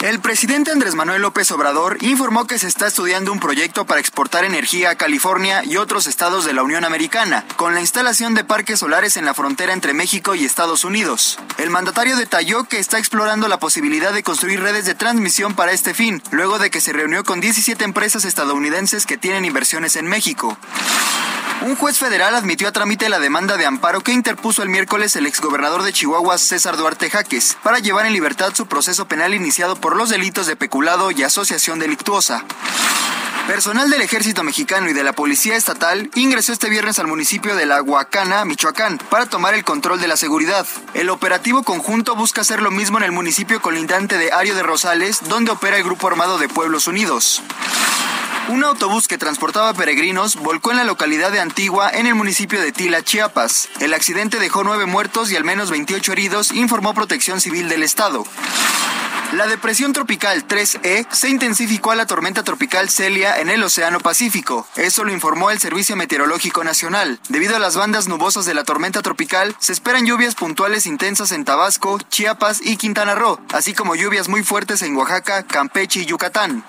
El presidente Andrés Manuel López Obrador informó que se está estudiando un proyecto para exportar energía a California y otros estados de la Unión Americana, con la instalación de parques solares en la frontera entre México y Estados Unidos. El mandatario detalló que está explorando la posibilidad de construir redes de transmisión para este fin, luego de que se reunió con 17 empresas estadounidenses que tienen inversiones en México. Un juez federal admitió a trámite la demanda de amparo que interpuso el miércoles el exgobernador de Chihuahua, César Duarte Jaques, para llevar en libertad su proceso penal iniciado por los delitos de peculado y asociación delictuosa. Personal del Ejército Mexicano y de la Policía Estatal ingresó este viernes al municipio de La Huacana, Michoacán, para tomar el control de la seguridad. El operativo conjunto busca hacer lo mismo en el municipio colindante de Ario de Rosales, donde opera el Grupo Armado de Pueblos Unidos. Un autobús que transportaba peregrinos volcó en la localidad de Antigua, en el municipio de Tila, Chiapas. El accidente dejó nueve muertos y al menos 28 heridos, informó Protección Civil del Estado. La depresión tropical 3E se intensificó a la tormenta tropical Celia en el Océano Pacífico. Eso lo informó el Servicio Meteorológico Nacional. Debido a las bandas nubosas de la tormenta tropical, se esperan lluvias puntuales intensas en Tabasco, Chiapas y Quintana Roo, así como lluvias muy fuertes en Oaxaca, Campeche y Yucatán.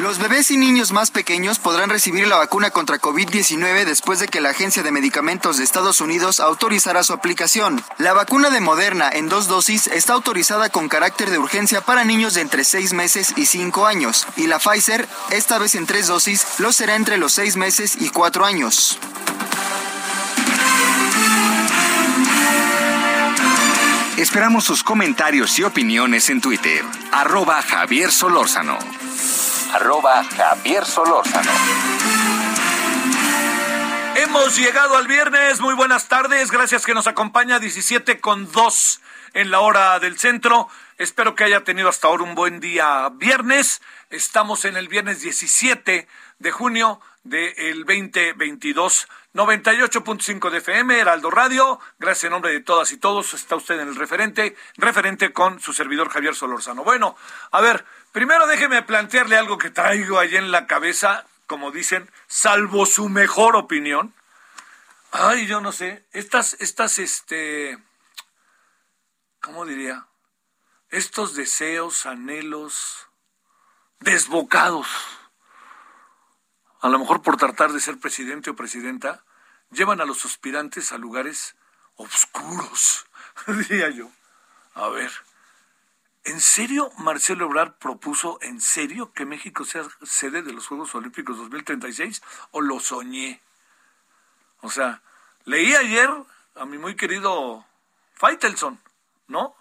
Los bebés y niños más pequeños podrán recibir la vacuna contra COVID-19 después de que la Agencia de Medicamentos de Estados Unidos autorizara su aplicación. La vacuna de Moderna en dos dosis está autorizada con carácter de urgencia para niños de entre 6 meses y 5 años, y la Pfizer, esta vez en tres dosis, lo será entre los 6 meses y 4 años. Esperamos sus comentarios y opiniones en Twitter. Arroba Javier Solórzano. Arroba Javier Solórzano. Hemos llegado al viernes. Muy buenas tardes. Gracias que nos acompaña 17 con 2 en la hora del centro. Espero que haya tenido hasta ahora un buen día viernes. Estamos en el viernes 17 de junio del 2022. 98.5 de FM, Heraldo Radio. Gracias en nombre de todas y todos. Está usted en el referente, referente con su servidor Javier Solórzano. Bueno, a ver, primero déjeme plantearle algo que traigo ahí en la cabeza, como dicen, salvo su mejor opinión. Ay, yo no sé, estas, estas, este, ¿cómo diría? Estos deseos, anhelos, desbocados a lo mejor por tratar de ser presidente o presidenta, llevan a los aspirantes a lugares oscuros, diría yo. A ver, ¿en serio Marcelo Ebrard propuso en serio que México sea sede de los Juegos Olímpicos 2036 o lo soñé? O sea, leí ayer a mi muy querido Faitelson, ¿no?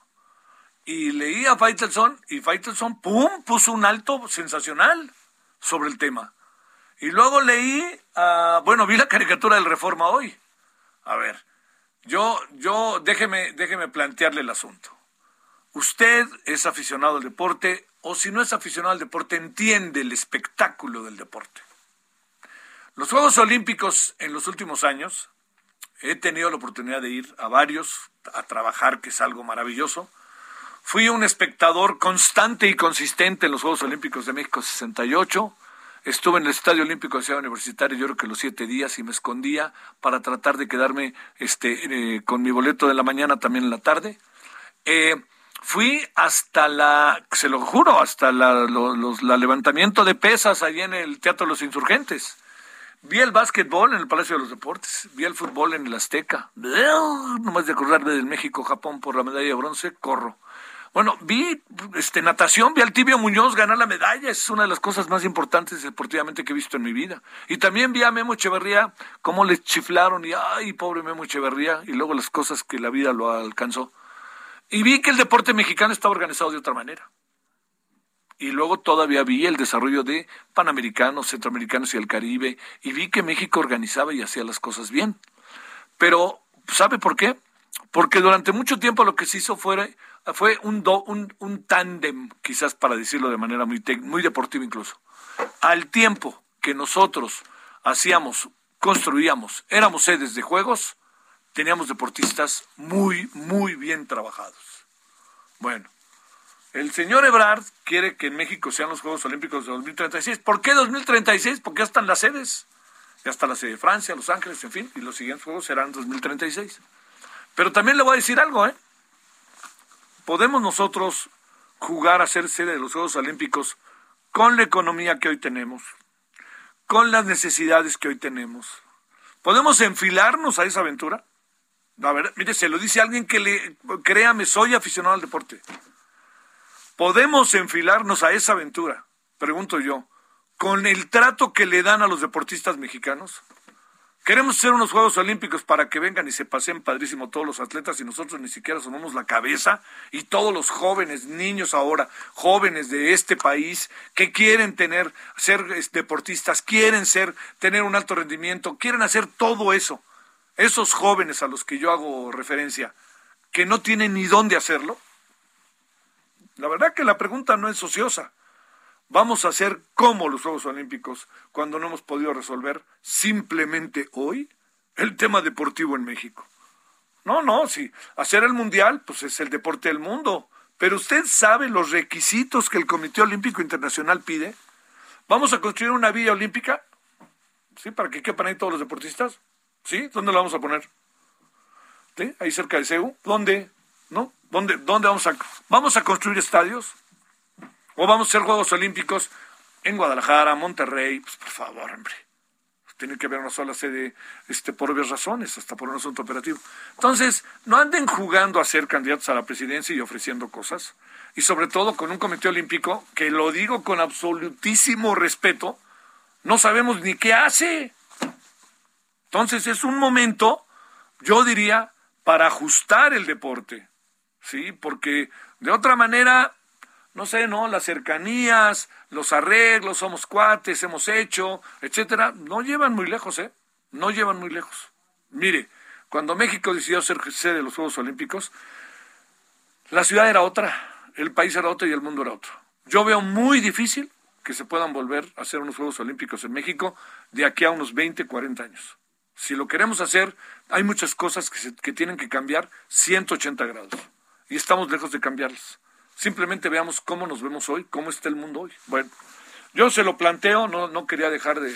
Y leí a Faitelson y Faitelson, ¡pum!, puso un alto sensacional sobre el tema. Y luego leí, uh, bueno, vi la caricatura del Reforma hoy. A ver, yo, yo, déjeme, déjeme plantearle el asunto. Usted es aficionado al deporte, o si no es aficionado al deporte, entiende el espectáculo del deporte. Los Juegos Olímpicos en los últimos años, he tenido la oportunidad de ir a varios, a trabajar, que es algo maravilloso. Fui un espectador constante y consistente en los Juegos Olímpicos de México 68 Estuve en el Estadio Olímpico de Ciudad Universitaria, yo creo que los siete días, y me escondía para tratar de quedarme este, eh, con mi boleto de la mañana también en la tarde. Eh, fui hasta la, se lo juro, hasta la, los, la levantamiento de pesas allí en el Teatro de los Insurgentes. Vi el básquetbol en el Palacio de los Deportes, vi el fútbol en el Azteca. Nomás de acordarme del México-Japón por la medalla de bronce, corro. Bueno, vi este, natación, vi al Tibio Muñoz ganar la medalla, es una de las cosas más importantes deportivamente que he visto en mi vida. Y también vi a Memo Echeverría, cómo le chiflaron y, ay, pobre Memo Echeverría, y luego las cosas que la vida lo alcanzó. Y vi que el deporte mexicano estaba organizado de otra manera. Y luego todavía vi el desarrollo de Panamericanos, Centroamericanos y el Caribe, y vi que México organizaba y hacía las cosas bien. Pero, ¿sabe por qué? Porque durante mucho tiempo lo que se hizo fue, fue un, un, un tándem, quizás para decirlo de manera muy, muy deportiva incluso. Al tiempo que nosotros hacíamos, construíamos, éramos sedes de juegos, teníamos deportistas muy, muy bien trabajados. Bueno, el señor Ebrard quiere que en México sean los Juegos Olímpicos de 2036. ¿Por qué 2036? Porque ya están las sedes. Ya está la sede de Francia, Los Ángeles, en fin, y los siguientes Juegos serán 2036. Pero también le voy a decir algo, ¿eh? Podemos nosotros jugar a ser sede de los Juegos Olímpicos con la economía que hoy tenemos, con las necesidades que hoy tenemos. ¿Podemos enfilarnos a esa aventura? A ver, mire, se lo dice alguien que le, créame, soy aficionado al deporte. ¿Podemos enfilarnos a esa aventura? Pregunto yo, con el trato que le dan a los deportistas mexicanos. Queremos hacer unos Juegos Olímpicos para que vengan y se pasen padrísimo todos los atletas y nosotros ni siquiera sonamos la cabeza y todos los jóvenes, niños ahora, jóvenes de este país que quieren tener, ser deportistas, quieren ser, tener un alto rendimiento, quieren hacer todo eso. Esos jóvenes a los que yo hago referencia, que no tienen ni dónde hacerlo, la verdad que la pregunta no es ociosa. Vamos a hacer como los Juegos Olímpicos cuando no hemos podido resolver simplemente hoy el tema deportivo en México. No, no, sí, hacer el Mundial, pues es el deporte del mundo. Pero usted sabe los requisitos que el Comité Olímpico Internacional pide. ¿Vamos a construir una villa olímpica? ¿Sí? ¿Para que quepan ahí todos los deportistas? ¿Sí? ¿Dónde la vamos a poner? ¿Sí? Ahí cerca de CEU. ¿Dónde? ¿No? ¿Dónde, dónde vamos a vamos a construir estadios? ¿O vamos a hacer Juegos Olímpicos en Guadalajara, Monterrey? Pues por favor, hombre. Tiene que haber una sola sede este, por obvias razones, hasta por un asunto operativo. Entonces, no anden jugando a ser candidatos a la presidencia y ofreciendo cosas. Y sobre todo con un comité olímpico que lo digo con absolutísimo respeto, no sabemos ni qué hace. Entonces es un momento, yo diría, para ajustar el deporte. ¿sí? Porque de otra manera, no sé, ¿no? Las cercanías, los arreglos, somos cuates, hemos hecho, etcétera, no llevan muy lejos, ¿eh? No llevan muy lejos. Mire, cuando México decidió ser sede de los Juegos Olímpicos, la ciudad era otra, el país era otro y el mundo era otro. Yo veo muy difícil que se puedan volver a hacer unos Juegos Olímpicos en México de aquí a unos 20, 40 años. Si lo queremos hacer, hay muchas cosas que, que tienen que cambiar 180 grados y estamos lejos de cambiarlas. Simplemente veamos cómo nos vemos hoy, cómo está el mundo hoy. Bueno, yo se lo planteo, no, no quería dejar de,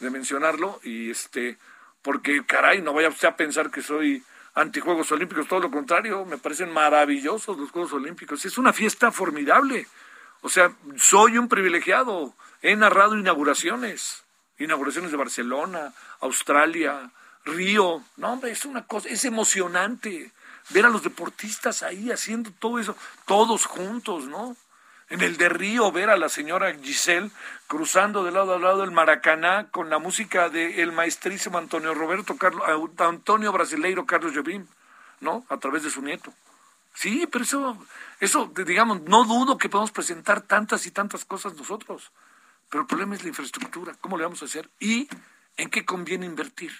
mencionarlo, y este, porque caray, no vaya usted a pensar que soy antijuegos olímpicos, todo lo contrario, me parecen maravillosos los Juegos Olímpicos. Es una fiesta formidable. O sea, soy un privilegiado. He narrado inauguraciones, inauguraciones de Barcelona, Australia, Río. No, hombre, es una cosa, es emocionante ver a los deportistas ahí haciendo todo eso, todos juntos, ¿no? En el de Río, ver a la señora Giselle cruzando de lado a lado el Maracaná con la música del maestrísimo Antonio Roberto Carlos, Antonio Brasileiro Carlos Jobim, ¿no? A través de su nieto. Sí, pero eso, eso, digamos, no dudo que podamos presentar tantas y tantas cosas nosotros. Pero el problema es la infraestructura, cómo le vamos a hacer y en qué conviene invertir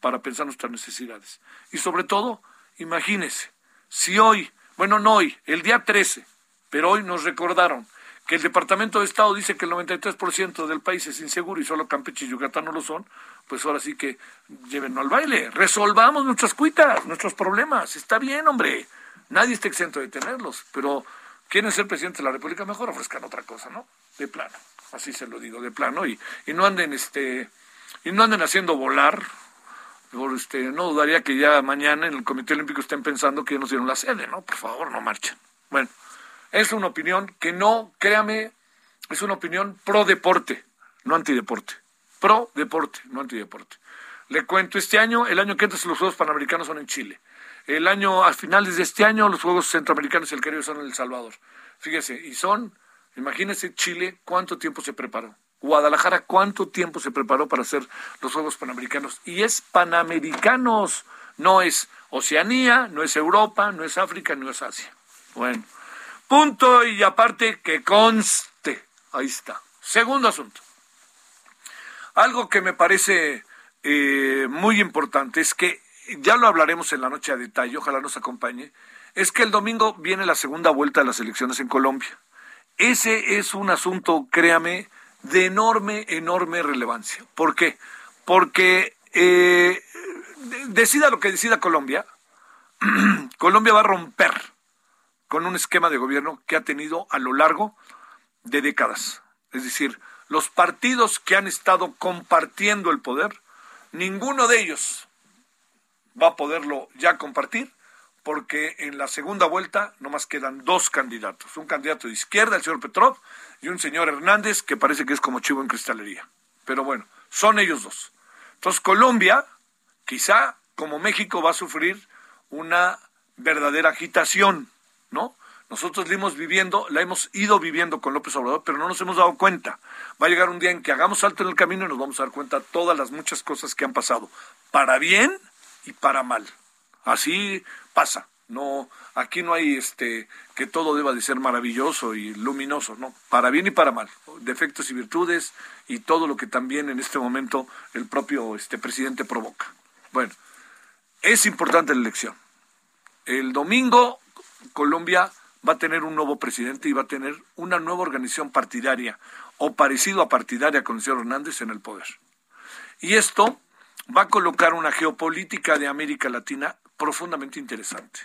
para pensar nuestras necesidades. Y sobre todo, Imagínese, si hoy, bueno, no hoy, el día 13, pero hoy nos recordaron que el Departamento de Estado dice que el 93% del país es inseguro y solo Campeche y Yucatán no lo son, pues ahora sí que llévenlo al baile, resolvamos nuestras cuitas, nuestros problemas, está bien, hombre, nadie está exento de tenerlos, pero quieren ser presidente de la República, mejor ofrezcan otra cosa, ¿no? De plano, así se lo digo, de plano, y, y no anden, este, y no anden haciendo volar este, no dudaría que ya mañana en el Comité Olímpico estén pensando que ya nos dieron la sede, ¿no? Por favor, no marchen. Bueno, es una opinión que no, créame, es una opinión pro deporte, no antideporte. pro deporte, no antideporte. Le cuento, este año, el año que entra los Juegos Panamericanos son en Chile. El año, a finales de este año, los Juegos Centroamericanos y el Caribe son en El Salvador. Fíjese, y son, imagínese Chile, cuánto tiempo se preparó. Guadalajara, cuánto tiempo se preparó para hacer los Juegos Panamericanos. Y es Panamericanos, no es Oceanía, no es Europa, no es África, no es Asia. Bueno, punto y aparte que conste. Ahí está. Segundo asunto. Algo que me parece eh, muy importante es que, ya lo hablaremos en la noche a detalle, ojalá nos acompañe, es que el domingo viene la segunda vuelta de las elecciones en Colombia. Ese es un asunto, créame, de enorme, enorme relevancia. ¿Por qué? Porque eh, decida lo que decida Colombia, Colombia va a romper con un esquema de gobierno que ha tenido a lo largo de décadas. Es decir, los partidos que han estado compartiendo el poder, ninguno de ellos va a poderlo ya compartir porque en la segunda vuelta nomás quedan dos candidatos, un candidato de izquierda, el señor Petrov, y un señor Hernández que parece que es como chivo en cristalería. Pero bueno, son ellos dos. Entonces Colombia, quizá como México, va a sufrir una verdadera agitación, ¿no? Nosotros la hemos viviendo, la hemos ido viviendo con López Obrador, pero no nos hemos dado cuenta. Va a llegar un día en que hagamos salto en el camino y nos vamos a dar cuenta de todas las muchas cosas que han pasado, para bien y para mal. Así pasa. No, aquí no hay este que todo deba de ser maravilloso y luminoso, no, para bien y para mal, defectos y virtudes y todo lo que también en este momento el propio este presidente provoca. Bueno, es importante la elección. El domingo Colombia va a tener un nuevo presidente y va a tener una nueva organización partidaria o parecido a partidaria con el señor Hernández en el poder. Y esto va a colocar una geopolítica de América Latina profundamente interesante.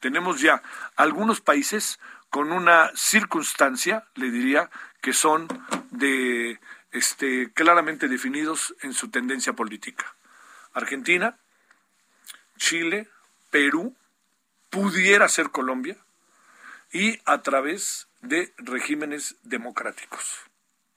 Tenemos ya algunos países con una circunstancia, le diría, que son de este claramente definidos en su tendencia política. Argentina, Chile, Perú, pudiera ser Colombia, y a través de regímenes democráticos.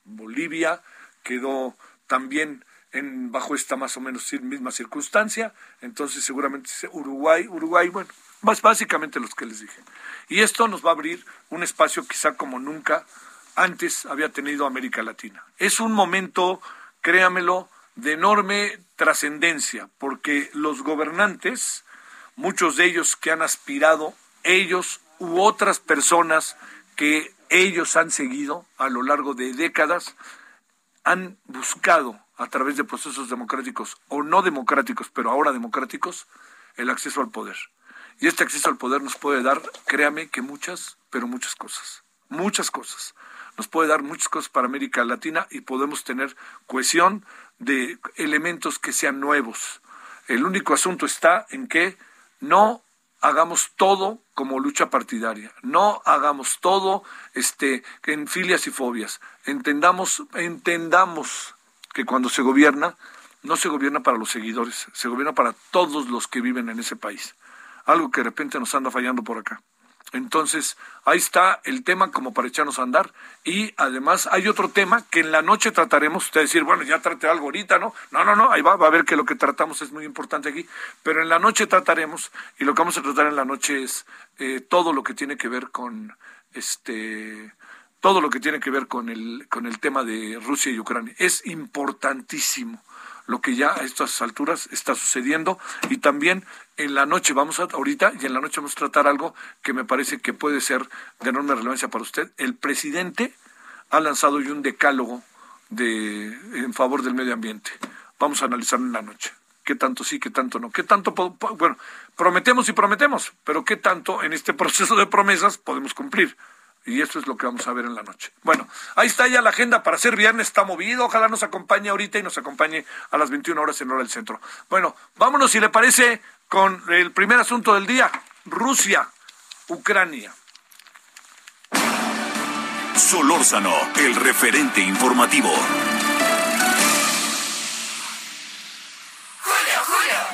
Bolivia quedó también bajo esta más o menos misma circunstancia, entonces seguramente Uruguay, Uruguay, bueno, más básicamente los que les dije. Y esto nos va a abrir un espacio quizá como nunca antes había tenido América Latina. Es un momento, créamelo, de enorme trascendencia, porque los gobernantes, muchos de ellos que han aspirado, ellos u otras personas que ellos han seguido a lo largo de décadas, han buscado a través de procesos democráticos o no democráticos, pero ahora democráticos, el acceso al poder. Y este acceso al poder nos puede dar, créame que muchas, pero muchas cosas, muchas cosas. Nos puede dar muchas cosas para América Latina y podemos tener cohesión de elementos que sean nuevos. El único asunto está en que no hagamos todo como lucha partidaria, no hagamos todo este en filias y fobias. Entendamos, entendamos que cuando se gobierna, no se gobierna para los seguidores, se gobierna para todos los que viven en ese país. Algo que de repente nos anda fallando por acá. Entonces, ahí está el tema como para echarnos a andar. Y además hay otro tema que en la noche trataremos. Usted decir, bueno, ya trate algo ahorita, ¿no? No, no, no, ahí va, va a ver que lo que tratamos es muy importante aquí. Pero en la noche trataremos, y lo que vamos a tratar en la noche es eh, todo lo que tiene que ver con este todo lo que tiene que ver con el, con el tema de Rusia y Ucrania. Es importantísimo lo que ya a estas alturas está sucediendo y también en la noche vamos a ahorita y en la noche vamos a tratar algo que me parece que puede ser de enorme relevancia para usted. El presidente ha lanzado hoy un decálogo de en favor del medio ambiente. Vamos a analizarlo en la noche. ¿Qué tanto sí, qué tanto no? ¿Qué tanto, bueno, prometemos y prometemos, pero qué tanto en este proceso de promesas podemos cumplir? Y eso es lo que vamos a ver en la noche. Bueno, ahí está ya la agenda para ser viernes, está movido. Ojalá nos acompañe ahorita y nos acompañe a las 21 horas en hora del centro. Bueno, vámonos si le parece con el primer asunto del día, Rusia, Ucrania. Solórzano, el referente informativo.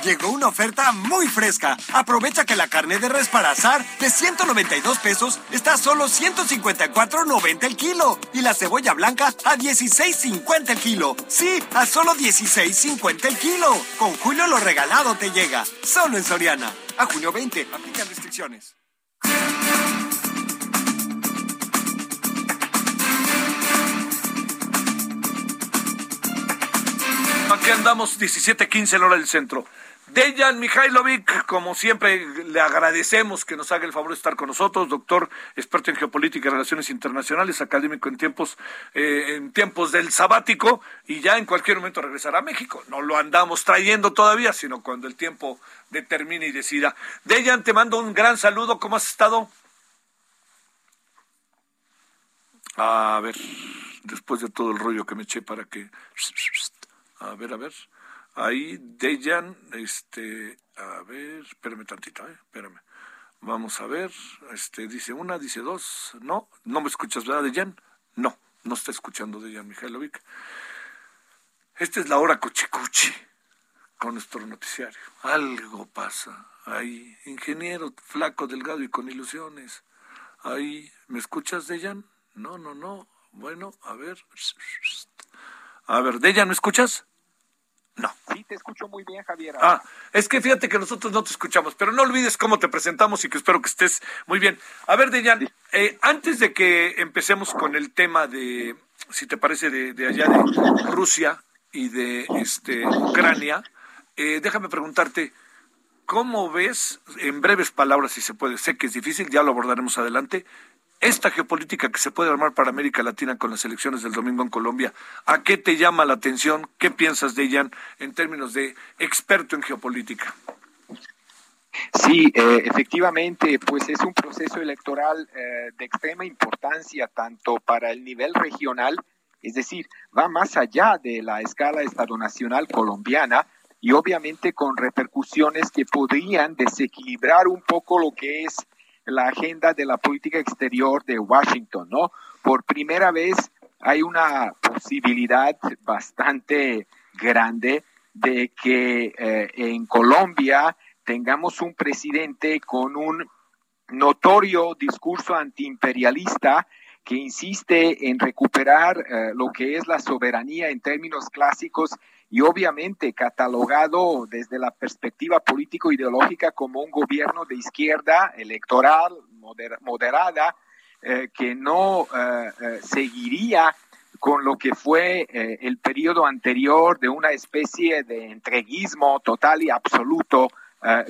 Llegó una oferta muy fresca. Aprovecha que la carne de res para azar de 192 pesos está a solo 154.90 el kilo y la cebolla blanca a 16.50 el kilo. Sí, a solo 16.50 el kilo. Con Julio lo regalado te llega. Solo en Soriana. A junio 20. Aplican restricciones. Aquí andamos 17:15 la hora del centro. Dejan Mihailovic, como siempre, le agradecemos que nos haga el favor de estar con nosotros, doctor, experto en geopolítica y relaciones internacionales, académico en tiempos, eh, en tiempos del sabático, y ya en cualquier momento regresará a México. No lo andamos trayendo todavía, sino cuando el tiempo determine y decida. Dejan, te mando un gran saludo, ¿cómo has estado? A ver, después de todo el rollo que me eché para que... A ver, a ver. Ahí, Dejan, este, a ver, espérame tantito, eh, espérame. Vamos a ver, este, dice una, dice dos, no, no me escuchas, ¿verdad, Dejan? No, no está escuchando Dejan Mijailovic. Esta es la hora cuchicuchi con nuestro noticiario. Algo pasa. Ahí, ingeniero, flaco, delgado y con ilusiones. Ahí, ¿me escuchas, Dejan? No, no, no. Bueno, a ver. A ver, Dejan, ¿me escuchas? No. Sí, te escucho muy bien, Javier. Ah, es que fíjate que nosotros no te escuchamos, pero no olvides cómo te presentamos y que espero que estés muy bien. A ver, Dejan, eh, antes de que empecemos con el tema de, si te parece, de, allá de Rusia y de este, Ucrania, eh, déjame preguntarte, ¿cómo ves, en breves palabras, si se puede, sé que es difícil, ya lo abordaremos adelante, esta geopolítica que se puede armar para América Latina con las elecciones del domingo en Colombia, ¿a qué te llama la atención? ¿Qué piensas de ella en términos de experto en geopolítica? Sí, eh, efectivamente, pues es un proceso electoral eh, de extrema importancia tanto para el nivel regional, es decir, va más allá de la escala estado-nacional colombiana y obviamente con repercusiones que podrían desequilibrar un poco lo que es la agenda de la política exterior de Washington, ¿no? Por primera vez hay una posibilidad bastante grande de que eh, en Colombia tengamos un presidente con un notorio discurso antiimperialista que insiste en recuperar eh, lo que es la soberanía en términos clásicos y obviamente catalogado desde la perspectiva político-ideológica como un gobierno de izquierda electoral moderada eh, que no eh, eh, seguiría con lo que fue el periodo anterior de una especie de entreguismo total y absoluto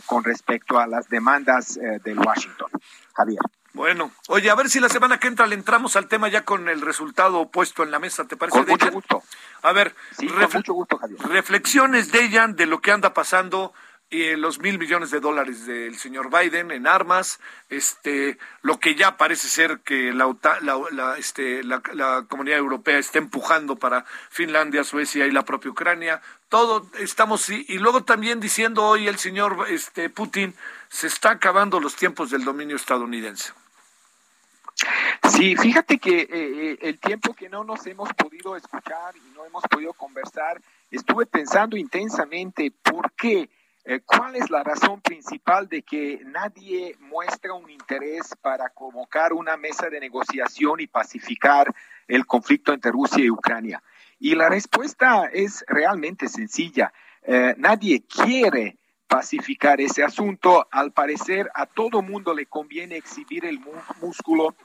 con respecto a las demandas del Washington. Javier. Bueno, oye, a ver si la semana que entra le entramos al tema ya con el resultado puesto en la mesa, ¿te parece? Con mucho gusto. A ver, mucho gusto, reflexiones de ella de lo que anda pasando y los mil millones de dólares del señor Biden en armas, este, lo que ya parece ser que la, la, este, la, la, comunidad europea está empujando para Finlandia, Suecia y la propia Ucrania. Todo estamos y, luego también diciendo hoy el señor este, Putin se está acabando los tiempos del dominio estadounidense. Sí, fíjate que eh, eh, el tiempo que no nos hemos podido escuchar y no hemos podido conversar, estuve pensando intensamente por qué, eh, cuál es la razón principal de que nadie muestra un interés para convocar una mesa de negociación y pacificar el conflicto entre Rusia y Ucrania. Y la respuesta es realmente sencilla. nadie quiere pacificar ese asunto. Al parecer, a todo mundo le conviene exhibir el músculo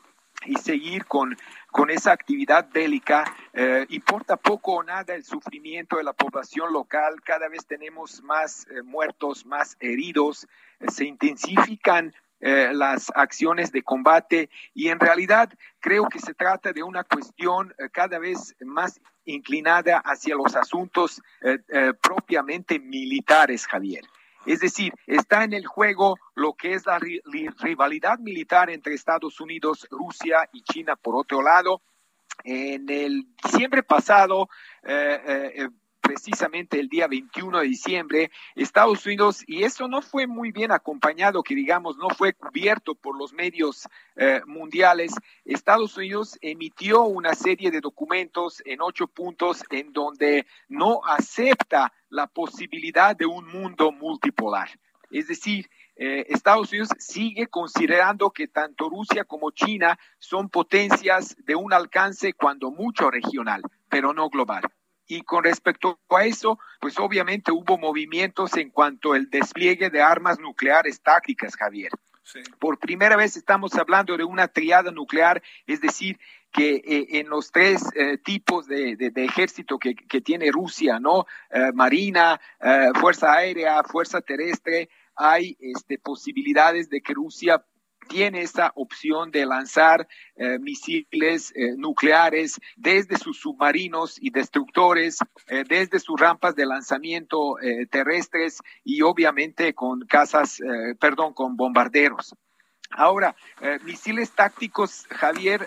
y seguir con, con esa actividad bélica. Eh, importa poco o nada el sufrimiento de la población local. Cada vez tenemos más eh, muertos, más heridos. Eh, se intensifican las acciones de combate y en realidad creo que se trata de una cuestión cada vez más inclinada hacia los asuntos propiamente militares, Javier. Es decir, está en el juego lo que es la rivalidad militar entre Estados Unidos, Rusia y China por otro lado. En el diciembre pasado, eh, eh, precisamente el día 21 de diciembre, Estados Unidos, y eso no fue muy bien acompañado, que digamos, no fue cubierto por los medios eh, mundiales, Estados Unidos emitió una serie de documentos en ocho puntos en donde no acepta la posibilidad de un mundo multipolar. Es decir, eh, Estados Unidos sigue considerando que tanto Rusia como China son potencias de un alcance cuando mucho regional, pero no global. Y con respecto a eso, pues obviamente hubo movimientos en cuanto al despliegue de armas nucleares tácticas, Javier. Por primera vez estamos hablando de una triada nuclear, es decir, que eh, en los tres eh, tipos de, ejército que, tiene Rusia, ¿no? marina, fuerza aérea, fuerza terrestre, hay este, posibilidades de que Rusia tiene esa opción de lanzar eh, misiles eh, nucleares desde sus submarinos y destructores, eh, desde sus rampas de lanzamiento terrestres y obviamente con casas, perdón, con bombarderos. Ahora, misiles tácticos, Javier,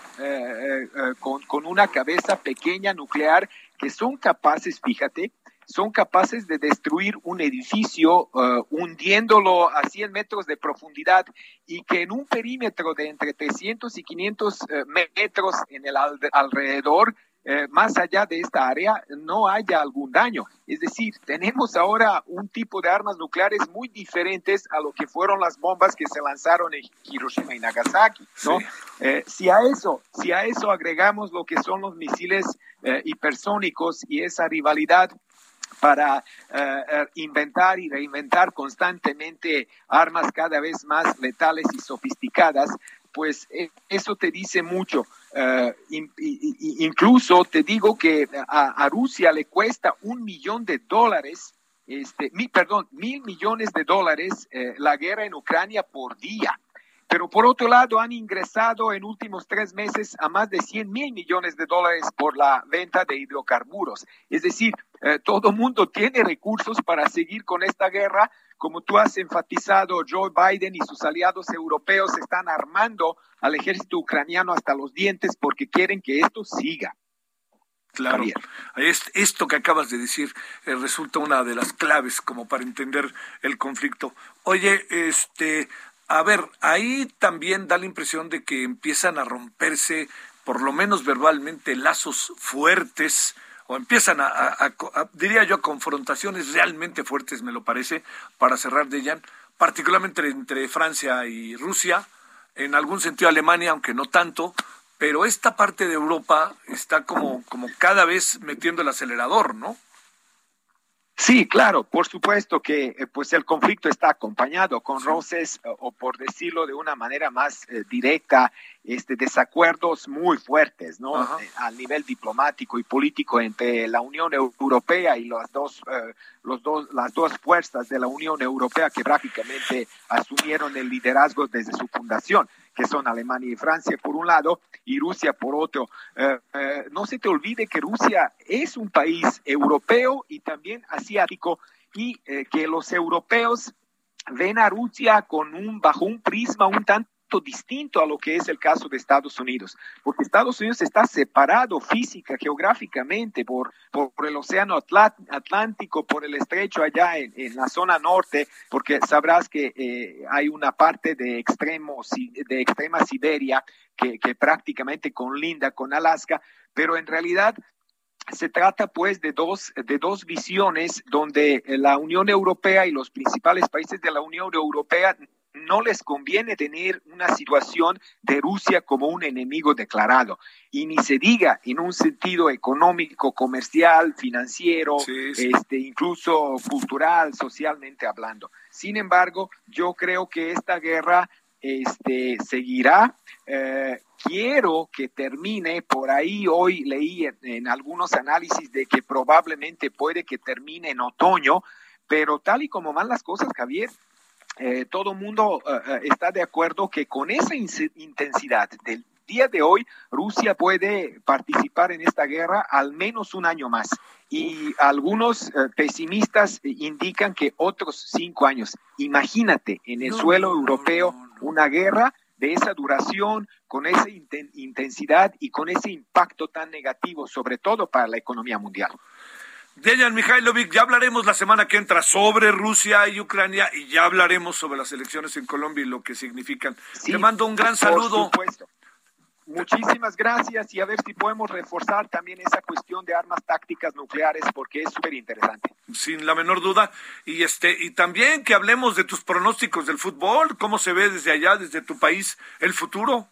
con una cabeza pequeña nuclear que son capaces, fíjate, son capaces de destruir un edificio uh, hundiéndolo a 100 metros de profundidad y que en un perímetro de entre 300 y 500 uh, metros en el alrededor, uh, más allá de esta área, no haya algún daño. Es decir, tenemos ahora un tipo de armas nucleares muy diferentes a lo que fueron las bombas que se lanzaron en Hiroshima y Nagasaki. ¿no? Eh, si, a eso, si a eso agregamos lo que son los misiles hipersónicos y esa rivalidad para eh, eh, inventar y reinventar constantemente armas cada vez más letales y sofisticadas, pues eh, eso te dice mucho. incluso te digo que a, Rusia le cuesta un millón de dólares, este, mi, perdón, mil millones de dólares la guerra en Ucrania por día. Pero por otro lado, han ingresado en últimos tres meses a más de 100 mil millones de dólares por la venta de hidrocarburos. Es decir, eh, todo mundo tiene recursos para seguir con esta guerra. Como tú has enfatizado, Joe Biden y sus aliados europeos están armando al ejército ucraniano hasta los dientes porque quieren que esto siga. Claro. Esto que acabas de decir eh, resulta una de las claves como para entender el conflicto. Oye, este, a ver, ahí también da la impresión de que empiezan a romperse, por lo menos verbalmente, lazos fuertes o empiezan a, diría yo, confrontaciones realmente fuertes, me lo parece, para cerrar de Jan, particularmente entre Francia y Rusia, en algún sentido Alemania, aunque no tanto, pero esta parte de Europa está como, como cada vez metiendo el acelerador, ¿no? Sí, claro, por supuesto que eh, pues el conflicto está acompañado con roces o por decirlo de una manera más eh, directa, este desacuerdos muy fuertes, ¿no? Eh, al nivel diplomático y político entre la Unión Europea y las dos, los dos, las dos fuerzas de la Unión Europea que prácticamente asumieron el liderazgo desde su fundación que son Alemania y Francia por un lado y Rusia por otro. Eh, eh, no se te olvide que Rusia es un país europeo y también asiático y eh, que los europeos ven a Rusia con un bajo un prisma un tanto distinto a lo que es el caso de Estados Unidos, porque Estados Unidos está separado física, geográficamente por, por, el Océano Atlántico, por el estrecho allá en, la zona norte, porque sabrás que eh, hay una parte de, extremo, de extrema Siberia que, que prácticamente conlinda con Alaska, pero en realidad se trata pues de dos, de dos visiones donde la Unión Europea y los principales países de la Unión Europea no les conviene tener una situación de Rusia como un enemigo declarado. Y ni se diga en un sentido económico, comercial, financiero, este, incluso cultural, socialmente hablando. Sin embargo, yo creo que esta guerra este, seguirá. Eh, quiero que termine, por ahí hoy leí en, algunos análisis de que probablemente puede que termine en otoño, pero tal y como van las cosas, Javier, eh, todo el mundo eh, eh, está de acuerdo que con esa intensidad del día de hoy, Rusia puede participar en esta guerra al menos un año más. Y algunos pesimistas indican que otros cinco años. Imagínate en el suelo europeo una guerra de esa duración, con esa intensidad y con ese impacto tan negativo, sobre todo para la economía mundial. Dejan Mihailovic, ya hablaremos la semana que entra sobre Rusia y Ucrania y ya hablaremos sobre las elecciones en Colombia y lo que significan. Te mando un gran saludo. Por supuesto. Muchísimas gracias y a ver si podemos reforzar también esa cuestión de armas tácticas nucleares porque es súper interesante. Sin la menor duda. Y este y también que hablemos de tus pronósticos del fútbol, cómo se ve desde allá, desde tu país, el futuro.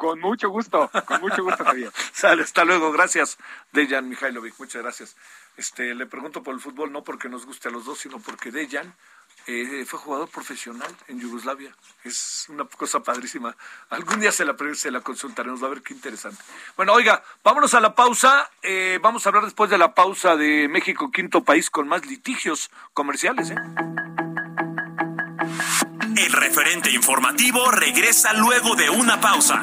Con mucho gusto, con mucho gusto, Javier. Sale, hasta luego, gracias, Dejan Mihailovic, muchas gracias. Este, le pregunto por el fútbol, no porque nos guste a los dos, sino porque Dejan eh, fue jugador profesional en Yugoslavia. Es una cosa padrísima. Algún día se la, se la consultaremos, a ver qué interesante. Bueno, oiga, vámonos a la pausa. Eh, vamos a hablar después de la pausa de México, quinto país con más litigios comerciales. ¿eh? El referente informativo regresa luego de una pausa.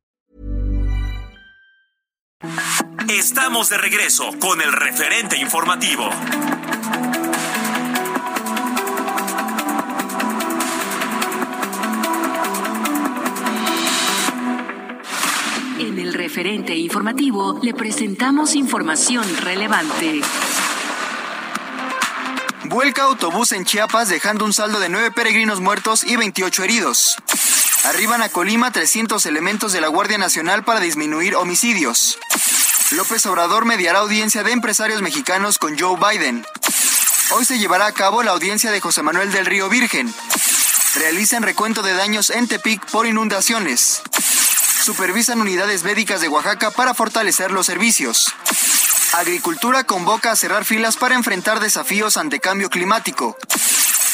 Estamos de regreso con el referente informativo. En el referente informativo le presentamos información relevante. Vuelca autobús en Chiapas dejando un saldo de nueve peregrinos muertos y 28 heridos. Arriban a Colima 300 elementos de la Guardia Nacional para disminuir homicidios. López Obrador mediará audiencia de empresarios mexicanos con Joe Biden. Hoy se llevará a cabo la audiencia de José Manuel del Río Virgen. Realizan recuento de daños en Tepic por inundaciones. Supervisan unidades médicas de Oaxaca para fortalecer los servicios. Agricultura convoca a cerrar filas para enfrentar desafíos ante cambio climático.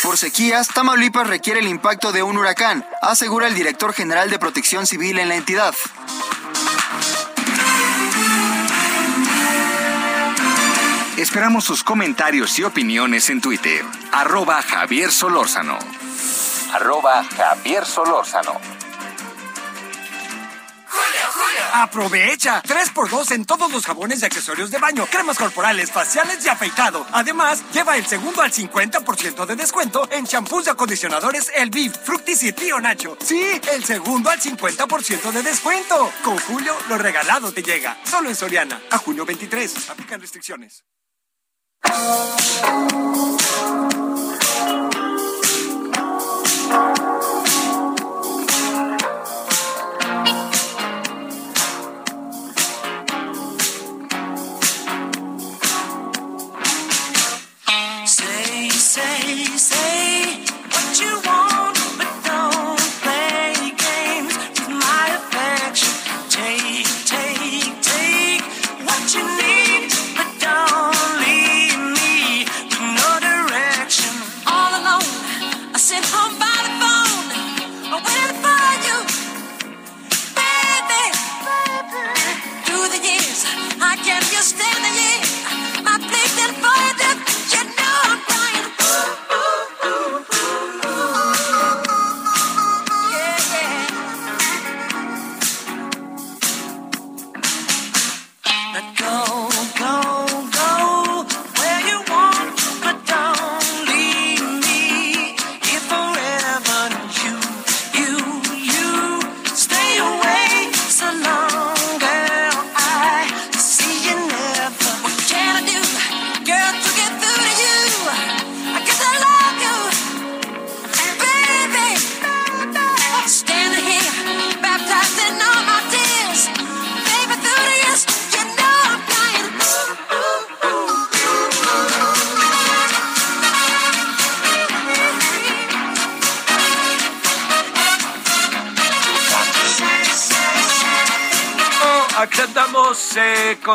Por sequías, Tamaulipas requiere el impacto de un huracán, asegura el director general de Protección Civil en la entidad. Esperamos sus comentarios y opiniones en Twitter. Arroba Javier Solórzano. Arroba Javier Solórzano. Aprovecha 3x2 en todos los jabones y accesorios de baño, cremas corporales, faciales y afeitado. Además, lleva el segundo al 50% de descuento en champús y acondicionadores El Beef, Fructis y Tío Nacho. Sí, el segundo al 50% de descuento. Con Julio, lo regalado te llega. Solo en Soriana. A junio 23. Aplican restricciones.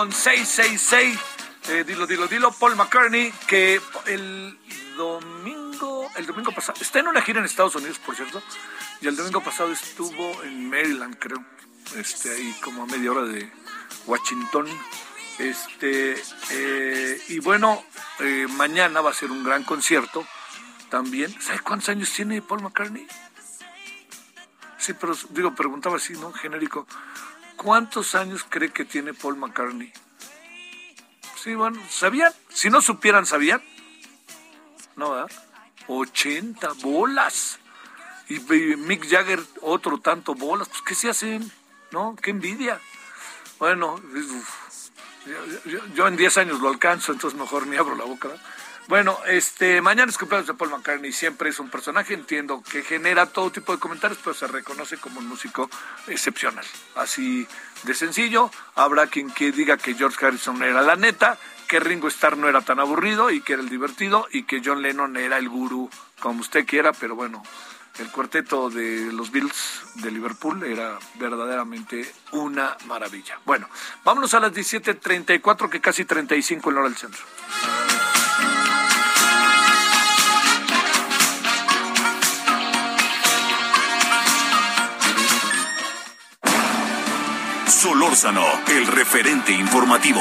Con 666 eh, dilo, dilo, dilo, Paul McCartney, que el domingo, el domingo pasado, está en una gira en Estados Unidos, por cierto, y el domingo pasado estuvo en Maryland, creo, este, ahí como a media hora de Washington. Este, eh, y bueno, eh, mañana va a ser un gran concierto también. ¿Sabes cuántos años tiene Paul McCartney? Sí, pero digo, preguntaba así, ¿no? Genérico. ¿Cuántos años cree que tiene Paul McCartney? Sí, bueno, ¿sabían? Si no supieran, ¿sabían? No, ¿verdad? 80 bolas. Y Mick Jagger, otro tanto bolas. Pues, ¿qué se hacen? ¿No? ¡Qué envidia! Bueno, yo en 10 años lo alcanzo, entonces mejor ni abro la boca. ¿verdad? Bueno, este, mañana es cumpleaños de Paul McCartney, siempre es un personaje, entiendo que genera todo tipo de comentarios, pero se reconoce como un músico excepcional. Así de sencillo, habrá quien que diga que George Harrison era la neta, que Ringo Starr no era tan aburrido y que era el divertido y que John Lennon era el gurú, como usted quiera, pero bueno, el cuarteto de los Bills de Liverpool era verdaderamente una maravilla. Bueno, vámonos a las 17.34, que casi 35 en hora del centro. El referente informativo.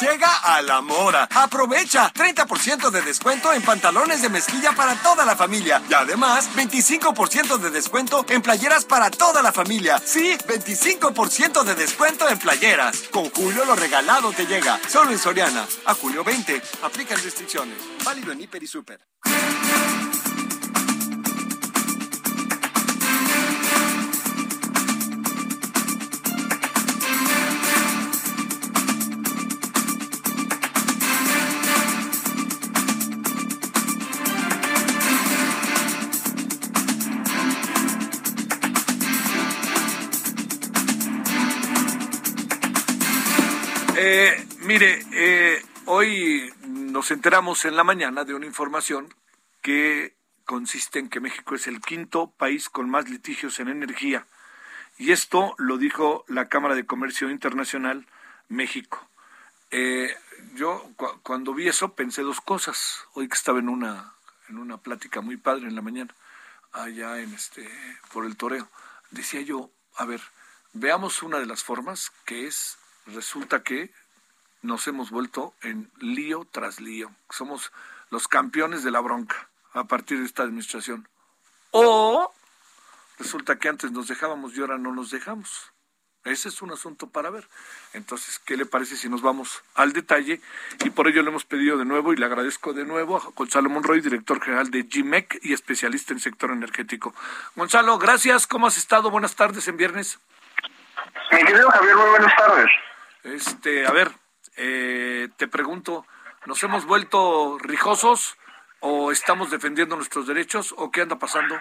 Llega a la mora. Aprovecha 30% de descuento en pantalones de mezclilla para toda la familia. Y además, 25% de descuento en playeras para toda la familia. Sí, 25% de descuento en playeras. Con Julio lo regalado te llega. Solo en Soriana. A julio 20. Aplican restricciones. Válido en Hiper y Super. Mire, eh, hoy nos enteramos en la mañana de una información que consiste en que México es el quinto país con más litigios en energía. Y esto lo dijo la Cámara de Comercio Internacional México. Eh, yo cu- cuando vi eso pensé dos cosas. Hoy que estaba en una, en una plática muy padre en la mañana, allá en este, por el toreo, decía yo, a ver, veamos una de las formas que es, resulta que nos hemos vuelto en lío tras lío. Somos los campeones de la bronca a partir de esta administración. O resulta que antes nos dejábamos y ahora no nos dejamos. Ese es un asunto para ver. Entonces, ¿qué le parece si nos vamos al detalle? Y por ello le hemos pedido de nuevo y le agradezco de nuevo a Gonzalo Monroy, director general de GMEC y especialista en sector energético. Gonzalo, gracias. ¿Cómo has estado? Buenas tardes en viernes. Mi querido Javier, muy buenas tardes. Este, a ver, eh, te pregunto, ¿nos hemos vuelto rijosos o estamos defendiendo nuestros derechos o qué anda pasando?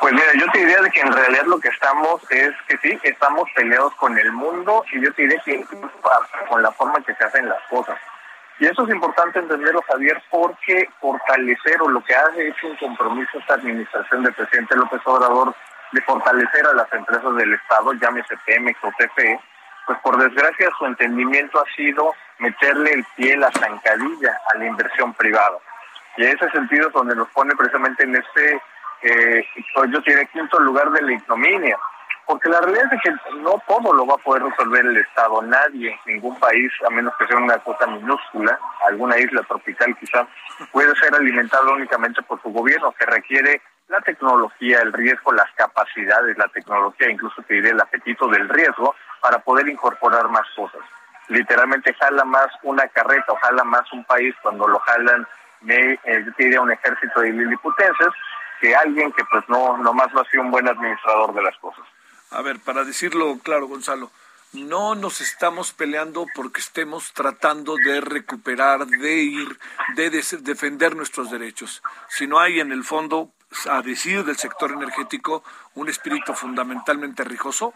Pues mira, yo te diría de que en realidad lo que estamos es que sí, estamos peleados con el mundo y yo te diría que con la forma en que se hacen las cosas. Y eso es importante entenderlo, Javier, porque fortalecer o lo que ha hecho un compromiso esta administración del presidente López Obrador de fortalecer a las empresas del Estado, llámese Pemex o TPE, pues por desgracia su entendimiento ha sido meterle el pie, la zancadilla a la inversión privada. Y en ese sentido es donde nos pone precisamente en este, eh, yo diría, quinto lugar de la ignominia. Porque la realidad es que no todo lo va a poder resolver el Estado, nadie, ningún país, a menos que sea una cosa minúscula, alguna isla tropical quizás, puede ser alimentado únicamente por su gobierno, que requiere la tecnología, el riesgo, las capacidades, la tecnología, incluso te diré el apetito del riesgo, para poder incorporar más cosas. Literalmente jala más una carreta o jala más un país cuando lo jalan, me, eh, te un ejército de liliputenses, que alguien que pues no nomás no ha sido un buen administrador de las cosas. A ver, para decirlo claro, Gonzalo, no nos estamos peleando porque estemos tratando de recuperar, de ir, de defender nuestros derechos, sino hay en el fondo, a decir del sector energético, un espíritu fundamentalmente rijoso.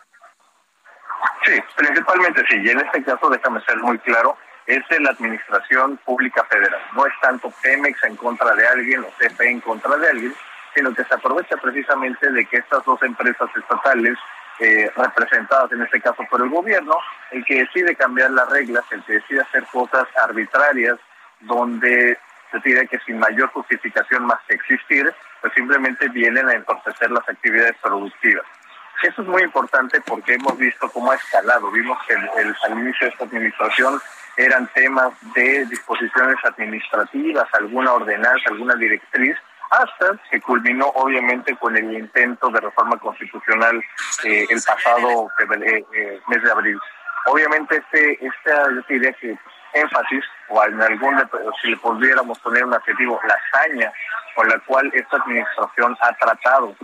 Sí, principalmente sí. Y en este caso, déjame ser muy claro, es de la Administración Pública Federal. No es tanto Pemex en contra de alguien o CFE en contra de alguien, sino que se aprovecha precisamente de que estas dos empresas estatales eh, representadas en este caso por el gobierno, el que decide cambiar las reglas, el que decide hacer cosas arbitrarias, donde se pide que sin mayor justificación más que existir, pues simplemente vienen a entorpecer las actividades productivas. Eso es muy importante porque hemos visto cómo ha escalado. Vimos que el, al inicio de esta administración eran temas de disposiciones administrativas, alguna ordenanza, alguna directriz, hasta que culminó obviamente con el intento de reforma constitucional eh, el pasado eh, eh, mes de abril. Obviamente este, esta, yo diría que énfasis, o en algún, si le pudiéramos poner un adjetivo, la hazaña con la cual esta administración ha tratado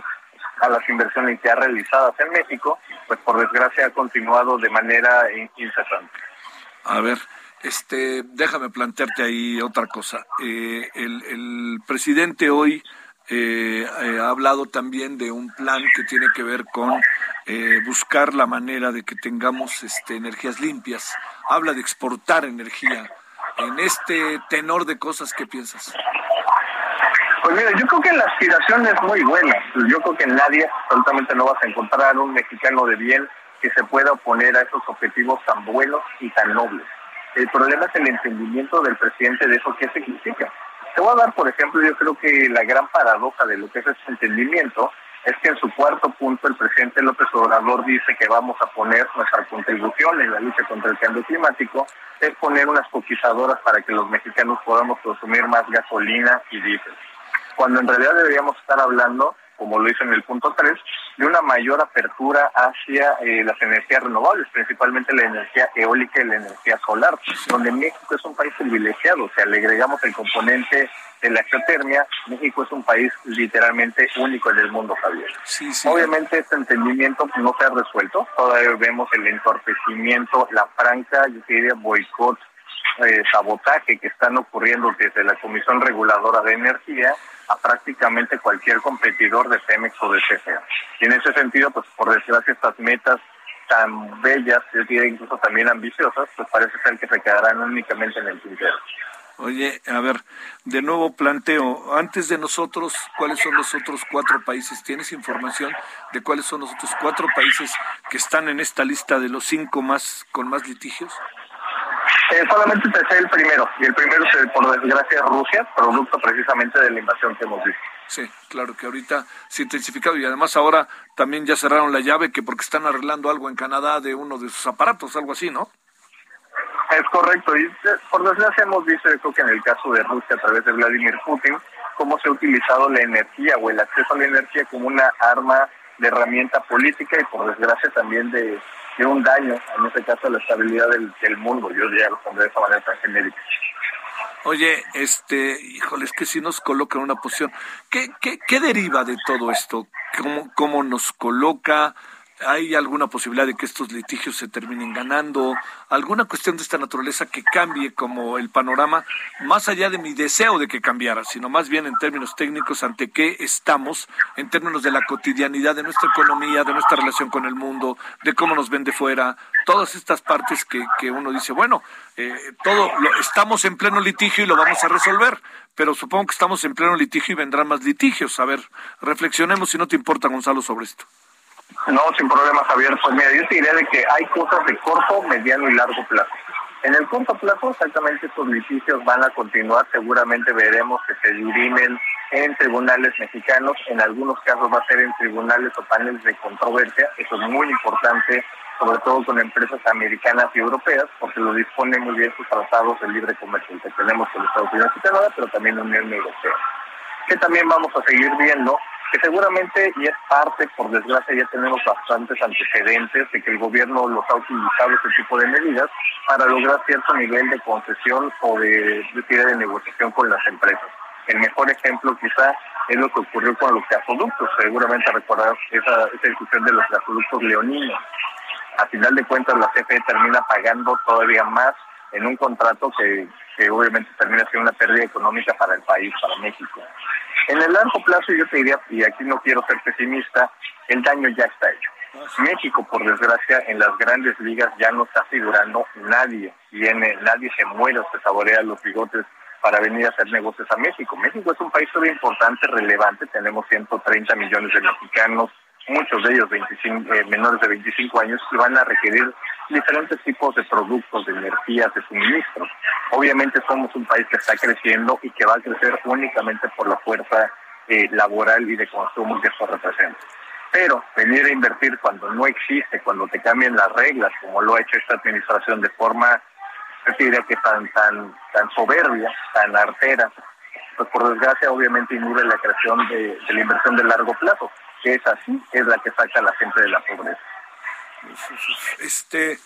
a las inversiones ya realizadas en México, pues por desgracia ha continuado de manera incesante. A ver, este, déjame plantearte ahí otra cosa. Eh, el, presidente hoy eh, eh, ha hablado también de un plan que tiene que ver con eh, buscar la manera de que tengamos este, energías limpias. Habla de exportar energía. En este tenor de cosas, ¿qué piensas? Pues mira, yo creo que la aspiración es muy buena. Yo creo que nadie, absolutamente no vas a encontrar un mexicano de bien que se pueda oponer a esos objetivos tan buenos y tan nobles. El problema es el entendimiento del presidente de eso qué significa. Te voy a dar, por ejemplo, yo creo que la gran paradoja de lo que es ese entendimiento es que en su cuarto punto el presidente López Obrador dice que vamos a poner nuestra contribución en la lucha contra el cambio climático, es poner unas coquizadoras para que los mexicanos podamos consumir más gasolina y diésel. Cuando en realidad deberíamos estar hablando como lo hizo en el punto 3, de una mayor apertura hacia eh, las energías renovables, principalmente la energía eólica y la energía solar, donde México es un país privilegiado, o sea, le agregamos el componente de la geotermia, México es un país literalmente único en el mundo, Javier. Obviamente este entendimiento no se ha resuelto, todavía vemos el entorpecimiento, la franca, yo diría, boicot, eh, sabotaje que están ocurriendo desde la Comisión Reguladora de Energía a prácticamente cualquier competidor de Pemex o de CFE. Y en ese sentido, pues por desgracia estas metas tan bellas, yo diría incluso también ambiciosas, pues parece ser que se quedarán únicamente en el tintero. Oye, a ver, de nuevo planteo, antes de nosotros, ¿cuáles son los otros cuatro países? ¿Tienes información de cuáles son los otros cuatro países que están en esta lista de los cinco más con más litigios? Eh, solamente te sé el primero, y el primero es, por desgracia, Rusia, producto precisamente de la invasión que hemos visto. Sí, claro que ahorita se ha intensificado y además ahora también ya cerraron la llave que porque están arreglando algo en Canadá de uno de sus aparatos, algo así, ¿no? Es correcto, y eh, por desgracia hemos visto, creo que en el caso de Rusia a través de Vladimir Putin, cómo se ha utilizado la energía o el acceso a la energía como una arma de herramienta política y por desgracia también de un daño, en este caso, a la estabilidad del, del mundo. Yo ya lo pondré de esa manera tan genérica. Oye, este, híjole, es que si nos coloca en una posición, ¿qué, qué, qué deriva de todo esto? ¿Cómo, ¿Cómo nos coloca? ¿Hay alguna posibilidad de que estos litigios se terminen ganando? ¿Alguna cuestión de esta naturaleza que cambie como el panorama, más allá de mi deseo de que cambiara, sino más bien en términos técnicos ante qué estamos, en términos de la cotidianidad de nuestra economía, de nuestra relación con el mundo, de cómo nos ven de fuera, todas estas partes que, que uno dice, bueno, eh, todo lo, estamos en pleno litigio y lo vamos a resolver, pero supongo que estamos en pleno litigio y vendrán más litigios. A ver, reflexionemos si no te importa, Gonzalo, sobre esto. No, sin problema, Javier. Pues mira, yo te diría de que hay cosas de corto, mediano y largo plazo. En el corto plazo, exactamente estos litigios van a continuar. Seguramente veremos que se dirimen en tribunales mexicanos. En algunos casos va a ser en tribunales o paneles de controversia. Eso es muy importante, sobre todo con empresas americanas y europeas, porque lo disponen muy bien sus tratados de libre comercio que tenemos con Estados Unidos y Canadá, pero también la Unión Europea. Que también vamos a seguir viendo que seguramente y es parte, por desgracia ya tenemos bastantes antecedentes de que el gobierno los ha utilizado este tipo de medidas para lograr cierto nivel de concesión o de, de, de negociación con las empresas. El mejor ejemplo quizá es lo que ocurrió con los gasoductos. Seguramente recordar esa, esa discusión de los gasoductos leoninos. A final de cuentas la CFE termina pagando todavía más en un contrato que, que obviamente termina siendo una pérdida económica para el país, para México. En el largo plazo yo te diría, y aquí no quiero ser pesimista, el daño ya está hecho. México, por desgracia, en las grandes ligas ya no está figurando nadie. Viene, nadie se muere o se saborea los bigotes para venir a hacer negocios a México. México es un país muy importante, relevante. Tenemos 130 millones de mexicanos muchos de ellos 25, eh, menores de 25 años, y van a requerir diferentes tipos de productos, de energías, de suministros. Obviamente somos un país que está creciendo y que va a crecer únicamente por la fuerza eh, laboral y de consumo que eso representa. Pero venir a invertir cuando no existe, cuando te cambian las reglas, como lo ha hecho esta administración de forma, yo diría que tan, tan, tan soberbia, tan artera, pues por desgracia obviamente inhibe la creación de la inversión de largo plazo, que es así, es la que saca a la gente de la pobreza. Este,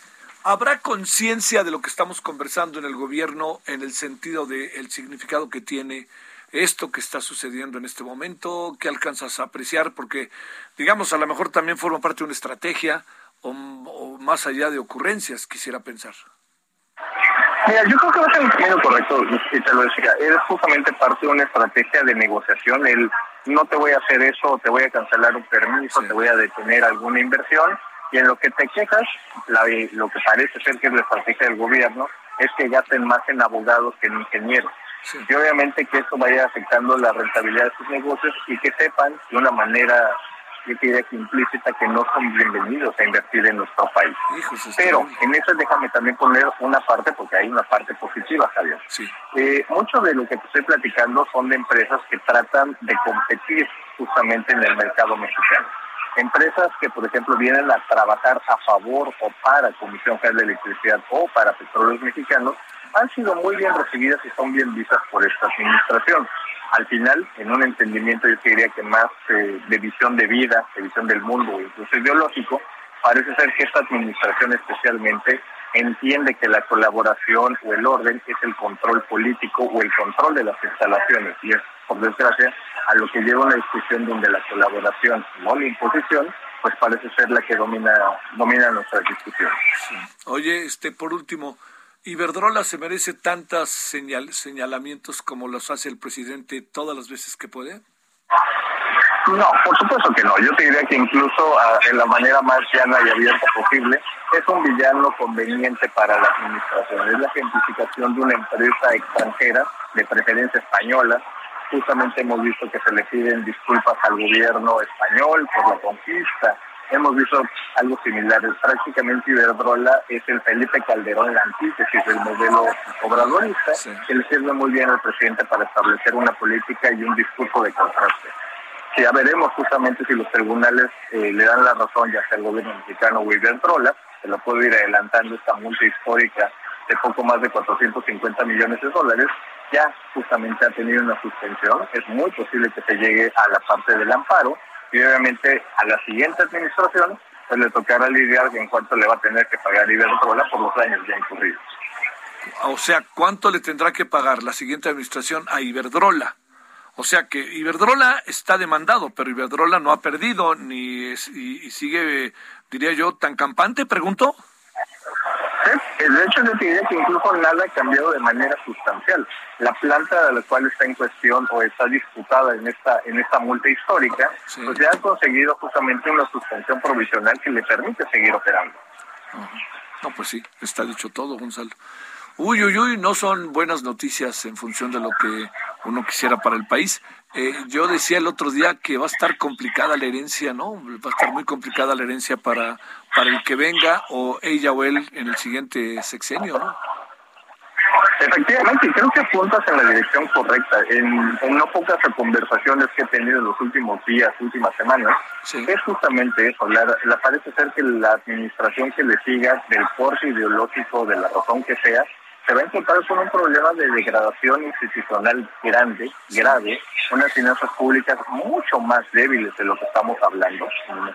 ¿Habrá conciencia de lo que estamos conversando en el gobierno en el sentido del significado que tiene esto que está sucediendo en este momento? ¿Qué alcanzas a apreciar? Porque, digamos, a lo mejor también forma parte de una estrategia o, o más allá de ocurrencias, quisiera pensar. Mira, yo creo que va a ser el camino correcto, y te lo decía, es justamente parte de una estrategia de negociación, el no te voy a hacer eso, te voy a cancelar un permiso, te voy a detener alguna inversión, y en lo que te quejas, la- lo que parece ser que es la estrategia del gobierno, es que gasten más en abogados que en ingenieros. Y obviamente que esto vaya afectando la rentabilidad de sus negocios y que sepan de una manera, yo diría que implícita, que no son bienvenidos a invertir en nuestro país. Pero en eso déjame también poner una parte, porque hay una parte positiva, Javier. Eh, mucho de lo que te estoy platicando son de empresas que tratan de competir justamente en el mercado mexicano. Empresas que, por ejemplo, vienen a trabajar a favor o para Comisión Federal de Electricidad o para Petróleos Mexicanos, han sido muy bien recibidas y son bien vistas por esta administración. Al final, en un entendimiento, yo diría que más eh, de visión de vida, de visión del mundo, incluso ideológico, parece ser que esta administración especialmente entiende que la colaboración o el orden es el control político o el control de las instalaciones. Y es, por desgracia, a lo que lleva una discusión donde la colaboración, no la imposición, pues parece ser la que domina, domina nuestras discusiones. Oye, este, por último, ¿Iberdrola se merece tantos señal, señalamientos como los hace el presidente todas las veces que puede? No, por supuesto que no. Yo te diría que incluso ah, en la manera más llana y abierta posible, es un villano conveniente para la administración. Es la identificación de una empresa extranjera, de preferencia española. Justamente hemos visto que se le piden disculpas al gobierno español por la conquista. Hemos visto algo similar. Prácticamente Iberdrola es el Felipe Calderón, la antítesis del modelo obradorista, que le sirve muy bien al presidente para establecer una política y un discurso de contraste. Que ya veremos justamente si los tribunales eh, le dan la razón ya sea al gobierno mexicano o Iberdrola, se lo puedo ir adelantando esta multa histórica de poco más de 450 millones de dólares, ya justamente ha tenido una suspensión, es muy posible que se llegue a la parte del amparo y obviamente a la siguiente administración pues le tocará lidiar en cuánto le va a tener que pagar Iberdrola por los daños ya incurridos. O sea, ¿cuánto le tendrá que pagar la siguiente administración a Iberdrola? O sea que Iberdrola está demandado, pero Iberdrola no ha perdido ni es- y, y sigue, diría yo, tan campante, pregunto. Sí, de hecho yo diría que incluso nada ha cambiado de manera sustancial. La planta de la cual está en cuestión o está disputada en esta en esta multa histórica, pues ya ha conseguido justamente una suspensión provisional que le permite seguir operando. No, pues sí, está dicho todo, Gonzalo. Uy, uy, uy, no son buenas noticias en función de lo que uno quisiera para el país. Eh, yo decía el otro día que va a estar complicada la herencia, ¿no? Va a estar muy complicada la herencia para, para el que venga o ella o él en el siguiente sexenio, ¿no? Efectivamente, creo que apuntas en la dirección correcta. En, en no pocas conversaciones que he tenido en los últimos días, últimas semanas, es justamente eso. La, la parece ser que la administración que le siga, del porte ideológico, de la razón que sea, se va a encontrar con un problema de degradación institucional grande, grave, unas finanzas públicas mucho más débiles de lo que estamos hablando.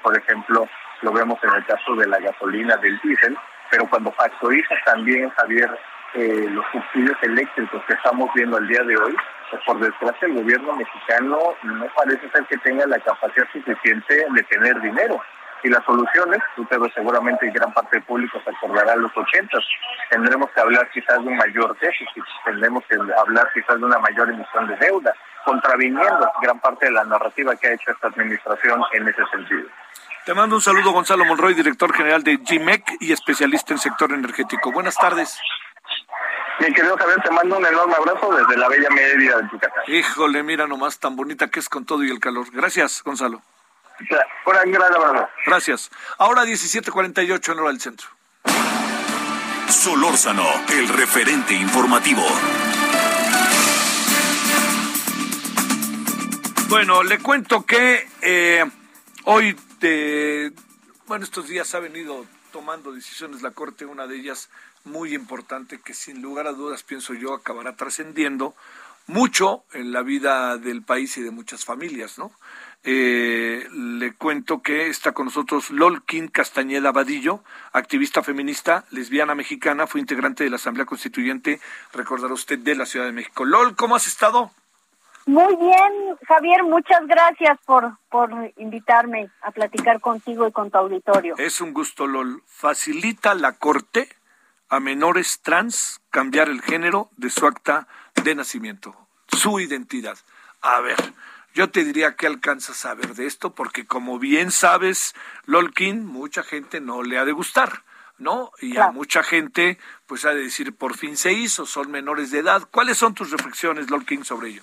Por ejemplo, lo vemos en el caso de la gasolina, del diésel, pero cuando factorizas también, Javier, eh, los subsidios eléctricos que estamos viendo al día de hoy, pues por desgracia el gobierno mexicano no parece ser que tenga la capacidad suficiente de tener dinero. Y las soluciones, ves seguramente gran parte del público se acordará de los ochentas, tendremos que hablar quizás de un mayor déficit, tendremos que hablar quizás de una mayor emisión de deuda, contraviniendo gran parte de la narrativa que ha hecho esta administración en ese sentido. Te mando un saludo, Gonzalo Monroy, director general de GIMEC y especialista en sector energético. Buenas tardes. Mi querido Javier, te mando un enorme abrazo desde la bella media de Yucatán. Híjole, mira nomás tan bonita que es con todo y el calor. Gracias, Gonzalo. Un gran abrazo. Gracias. Ahora 17:48 en hora del centro. Solórzano, el referente informativo. Bueno, le cuento que eh, hoy, de, bueno, estos días ha venido tomando decisiones la Corte, una de ellas muy importante que sin lugar a dudas, pienso yo, acabará trascendiendo mucho en la vida del país y de muchas familias, ¿no? Eh, le cuento que está con nosotros Lolkin Castañeda Vadillo, activista feminista, lesbiana mexicana, fue integrante de la Asamblea Constituyente, recordará usted, de la Ciudad de México. Lol, ¿cómo has estado? Muy bien, Javier, muchas gracias por, por invitarme a platicar contigo y con tu auditorio. Es un gusto, Lol. ¿Facilita la Corte a menores trans cambiar el género de su acta de nacimiento, su identidad? A ver, yo te diría que alcanzas a saber de esto, porque como bien sabes, Lolkin, mucha gente no le ha de gustar. ¿no? Y a mucha gente, pues ha de decir, por fin se hizo, son menores de edad. ¿Cuáles son tus reflexiones, Lolkin, sobre ello?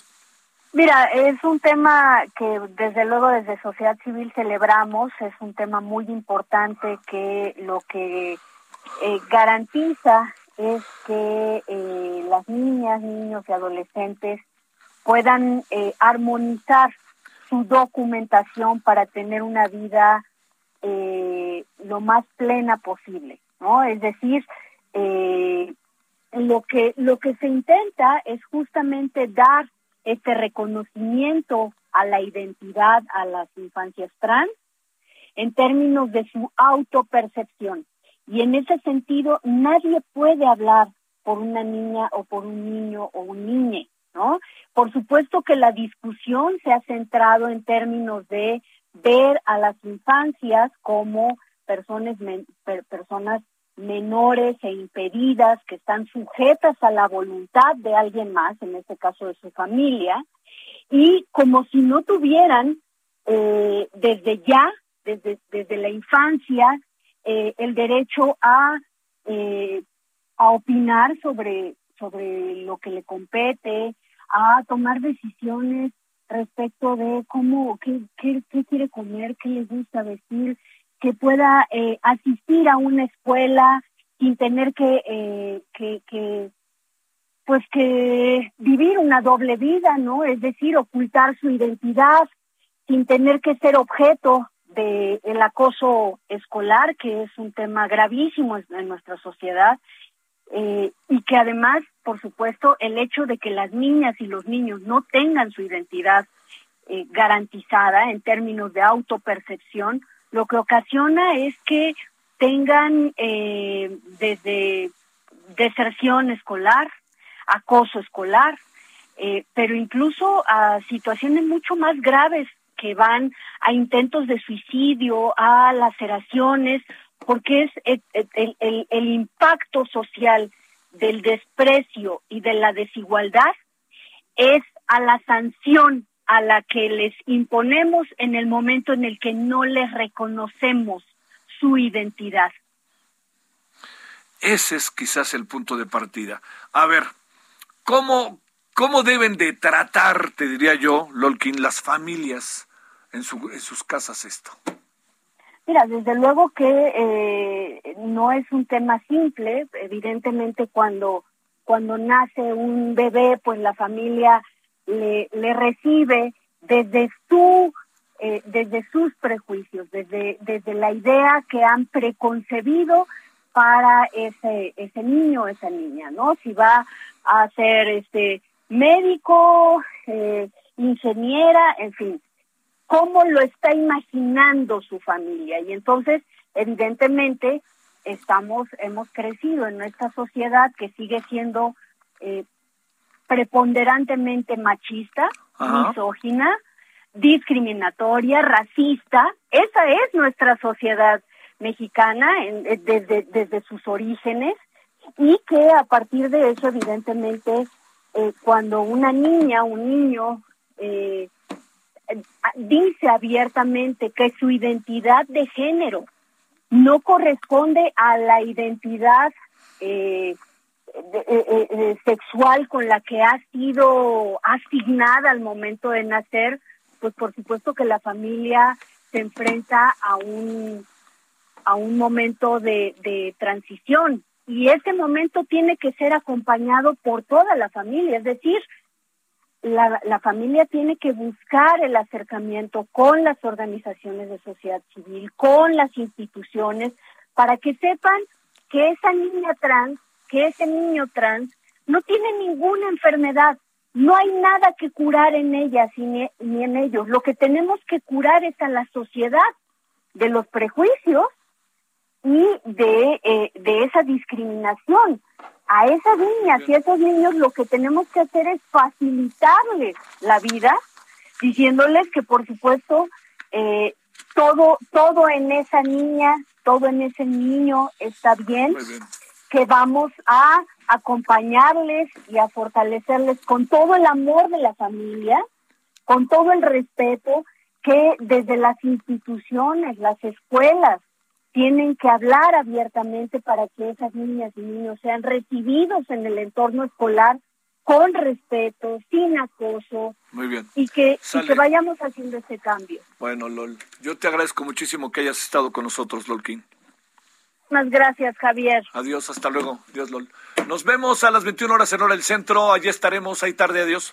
Mira, es un tema que desde luego desde sociedad civil celebramos, es un tema muy importante que lo que eh, garantiza es que eh, las niñas, niños y adolescentes puedan eh, armonizar su documentación para tener una vida lo más plena posible, ¿no? Es decir, lo que lo que se intenta es justamente dar este reconocimiento a la identidad a las infancias trans en términos de su autopercepción. Y en ese sentido, nadie puede hablar por una niña o por un niño o un niñe, ¿no? Por supuesto que la discusión se ha centrado en términos de ver a las infancias como personas, personas menores e impedidas que están sujetas a la voluntad de alguien más, en este caso de su familia, y como si no tuvieran eh, desde ya, desde, desde la infancia, eh, el derecho a, eh, a opinar sobre, sobre lo que le compete, a tomar decisiones respecto de cómo, qué, qué, quiere comer, qué le gusta vestir, que pueda eh, asistir a una escuela sin tener que, eh, que, que, pues que vivir una doble vida, ¿no? Es decir, ocultar su identidad sin tener que ser objeto de el acoso escolar, que es un tema gravísimo en nuestra sociedad, eh, y que además, por supuesto, el hecho de que las niñas y los niños no tengan su identidad eh, garantizada en términos de autopercepción, lo que ocasiona es que tengan eh, desde deserción escolar, acoso escolar, eh, pero incluso a situaciones mucho más graves que van a intentos de suicidio, a laceraciones, porque es el, el, el impacto social del desprecio y de la desigualdad es a la sanción a la que les imponemos en el momento en el que no les reconocemos su identidad. Ese es quizás el punto de partida. A ver, ¿cómo, cómo deben de tratar, te diría yo, Lolkin, las familias en, su, en sus casas esto? Mira, desde luego que eh, no es un tema simple. Evidentemente, cuando, cuando nace un bebé, pues la familia le, recibe desde su eh, desde sus prejuicios, desde, desde la idea que han preconcebido para ese, ese niño esa niña, ¿no? Si va a ser este médico, eh, ingeniera, en fin, cómo lo está imaginando su familia. Y entonces, evidentemente, estamos, hemos crecido en nuestra sociedad que sigue siendo eh, preponderantemente machista, misógina, discriminatoria, racista. Esa es nuestra sociedad mexicana en, desde, desde sus orígenes y que a partir de eso, evidentemente, eh, cuando una niña, un niño, eh, dice abiertamente que su identidad de género no corresponde a la identidad eh, eh, eh, sexual con la que ha sido asignada al momento de nacer, pues por supuesto que la familia se enfrenta a un a un momento de, de transición. Y ese momento tiene que ser acompañado por toda la familia, es decir, la, la familia tiene que buscar el acercamiento con las organizaciones de sociedad civil, con las instituciones, para que sepan que esa niña trans, que ese niño trans, no tiene ninguna enfermedad, no hay nada que curar en ellas ni, ni en ellos. Lo que tenemos que curar es a la sociedad de los prejuicios y de, eh, de esa discriminación. A esas niñas y a esos niños lo que tenemos que hacer es facilitarles la vida, diciéndoles que por supuesto eh, todo, todo en esa niña, todo en ese niño está bien, que vamos a acompañarles y a fortalecerles con todo el amor de la familia, con todo el respeto que desde las instituciones, las escuelas, tienen que hablar abiertamente para que esas niñas y niños sean recibidos en el entorno escolar con respeto, sin acoso. Muy bien. Y que, y que vayamos haciendo ese cambio. Bueno, Lol, yo te agradezco muchísimo que hayas estado con nosotros, Lolkin. Muchas gracias, Javier. Adiós, hasta luego. Adiós, Lol. Nos vemos a las 21 horas en hora del centro. Allí estaremos. Ahí tarde. Adiós.